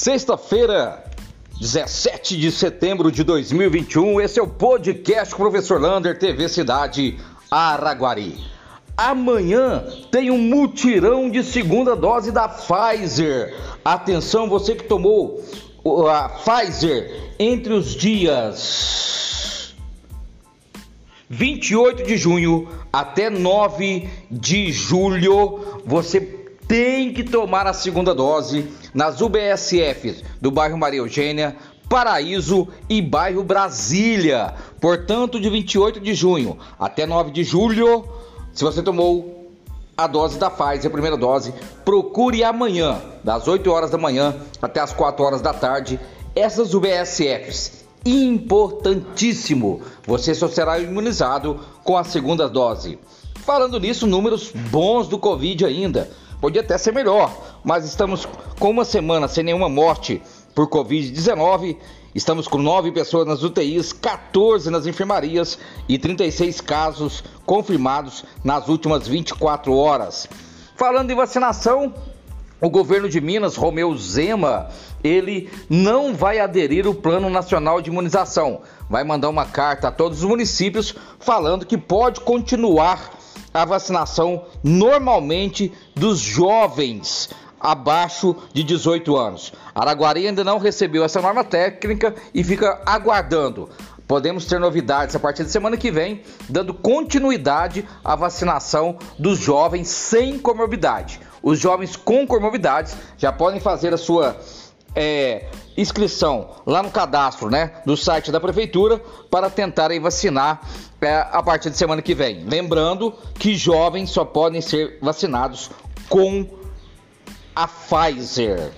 Sexta-feira, 17 de setembro de 2021, esse é o podcast Professor Lander, TV Cidade Araguari. Amanhã tem um mutirão de segunda dose da Pfizer. Atenção, você que tomou a Pfizer entre os dias 28 de junho até 9 de julho, você tem que tomar a segunda dose nas UBSFs do bairro Maria Eugênia, Paraíso e bairro Brasília. Portanto, de 28 de junho até 9 de julho, se você tomou a dose da Pfizer, a primeira dose, procure amanhã, das 8 horas da manhã até as 4 horas da tarde, essas UBSFs. Importantíssimo! Você só será imunizado com a segunda dose. Falando nisso, números bons do Covid ainda. Podia até ser melhor, mas estamos com uma semana sem nenhuma morte por Covid-19. Estamos com 9 pessoas nas UTIs, 14 nas enfermarias e 36 casos confirmados nas últimas 24 horas. Falando em vacinação, o governo de Minas, Romeu Zema, ele não vai aderir ao Plano Nacional de Imunização. Vai mandar uma carta a todos os municípios falando que pode continuar a vacinação normalmente dos jovens abaixo de 18 anos. Araguari ainda não recebeu essa norma técnica e fica aguardando. Podemos ter novidades a partir de semana que vem, dando continuidade à vacinação dos jovens sem comorbidade. Os jovens com comorbidades já podem fazer a sua é, inscrição lá no cadastro, né, do site da prefeitura para tentarem vacinar é, a partir de semana que vem. Lembrando que jovens só podem ser vacinados com a Pfizer.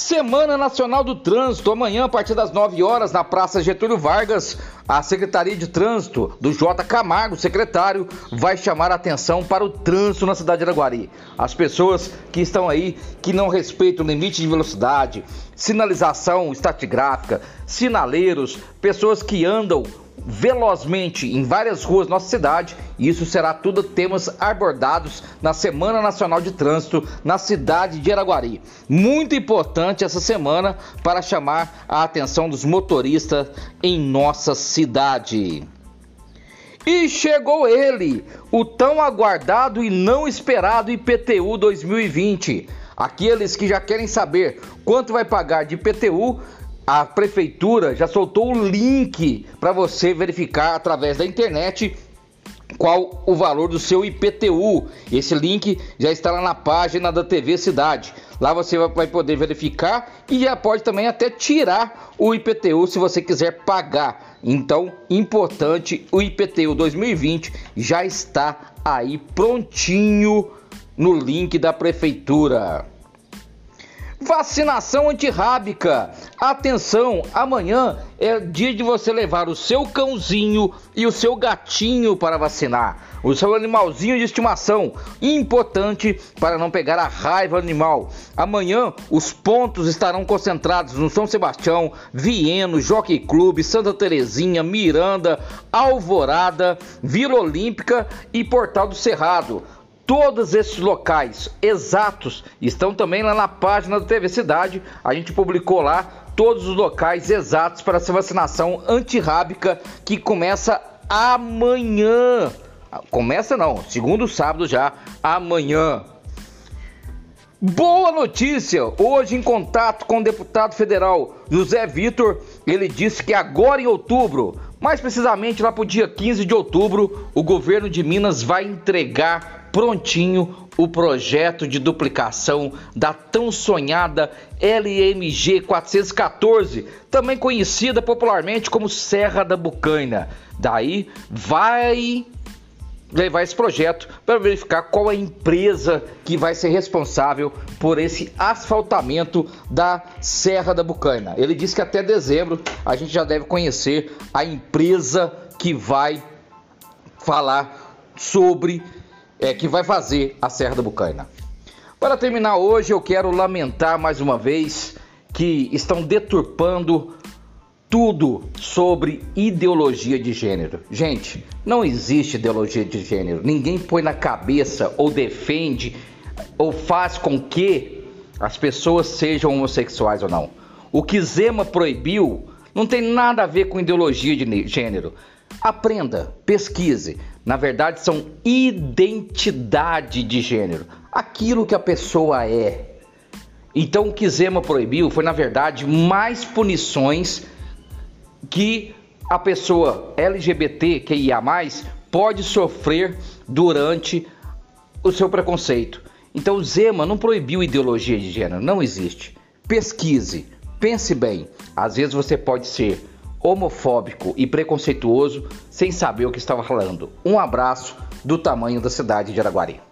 Semana Nacional do Trânsito, amanhã a partir das 9 horas na Praça Getúlio Vargas, a Secretaria de Trânsito do J. Camargo, secretário, vai chamar a atenção para o trânsito na cidade de Araguari. As pessoas que estão aí, que não respeitam o limite de velocidade, sinalização estatigráfica, sinaleiros, pessoas que andam velozmente em várias ruas da nossa cidade. E isso será tudo temas abordados na Semana Nacional de Trânsito na cidade de Araguari. Muito importante essa semana para chamar a atenção dos motoristas em nossa cidade. E chegou ele, o tão aguardado e não esperado IPTU 2020. Aqueles que já querem saber quanto vai pagar de IPTU a prefeitura já soltou o link para você verificar através da internet qual o valor do seu IPTU. Esse link já está lá na página da TV Cidade. Lá você vai poder verificar e já pode também até tirar o IPTU se você quiser pagar. Então, importante, o IPTU 2020 já está aí prontinho no link da prefeitura. Vacinação antirrábica. Atenção, amanhã é dia de você levar o seu cãozinho e o seu gatinho para vacinar. O seu animalzinho de estimação, importante para não pegar a raiva animal. Amanhã os pontos estarão concentrados no São Sebastião, Vieno, Jockey Clube, Santa Terezinha, Miranda, Alvorada, Vila Olímpica e Portal do Cerrado. Todos esses locais exatos estão também lá na página da TV Cidade. A gente publicou lá todos os locais exatos para essa vacinação antirrábica que começa amanhã. Começa não, segundo sábado já, amanhã. Boa notícia! Hoje, em contato com o deputado federal José Vitor, ele disse que agora em outubro, mais precisamente lá para o dia 15 de outubro, o governo de Minas vai entregar prontinho o projeto de duplicação da tão sonhada LMG 414, também conhecida popularmente como Serra da Bucaina. Daí vai levar esse projeto para verificar qual é a empresa que vai ser responsável por esse asfaltamento da Serra da Bucaina. Ele disse que até dezembro a gente já deve conhecer a empresa que vai falar sobre é, que vai fazer a Serra da Bucaina. Para terminar hoje, eu quero lamentar mais uma vez que estão deturpando tudo sobre ideologia de gênero. Gente, não existe ideologia de gênero. Ninguém põe na cabeça ou defende ou faz com que as pessoas sejam homossexuais ou não. O que Zema proibiu não tem nada a ver com ideologia de gênero. Aprenda, pesquise. Na verdade, são identidade de gênero. Aquilo que a pessoa é. Então, o que Zema proibiu foi, na verdade, mais punições que a pessoa LGBT que ia mais pode sofrer durante o seu preconceito. Então, Zema não proibiu ideologia de gênero, não existe. Pesquise, pense bem. Às vezes você pode ser homofóbico e preconceituoso sem saber o que estava falando. Um abraço do tamanho da cidade de Araguari.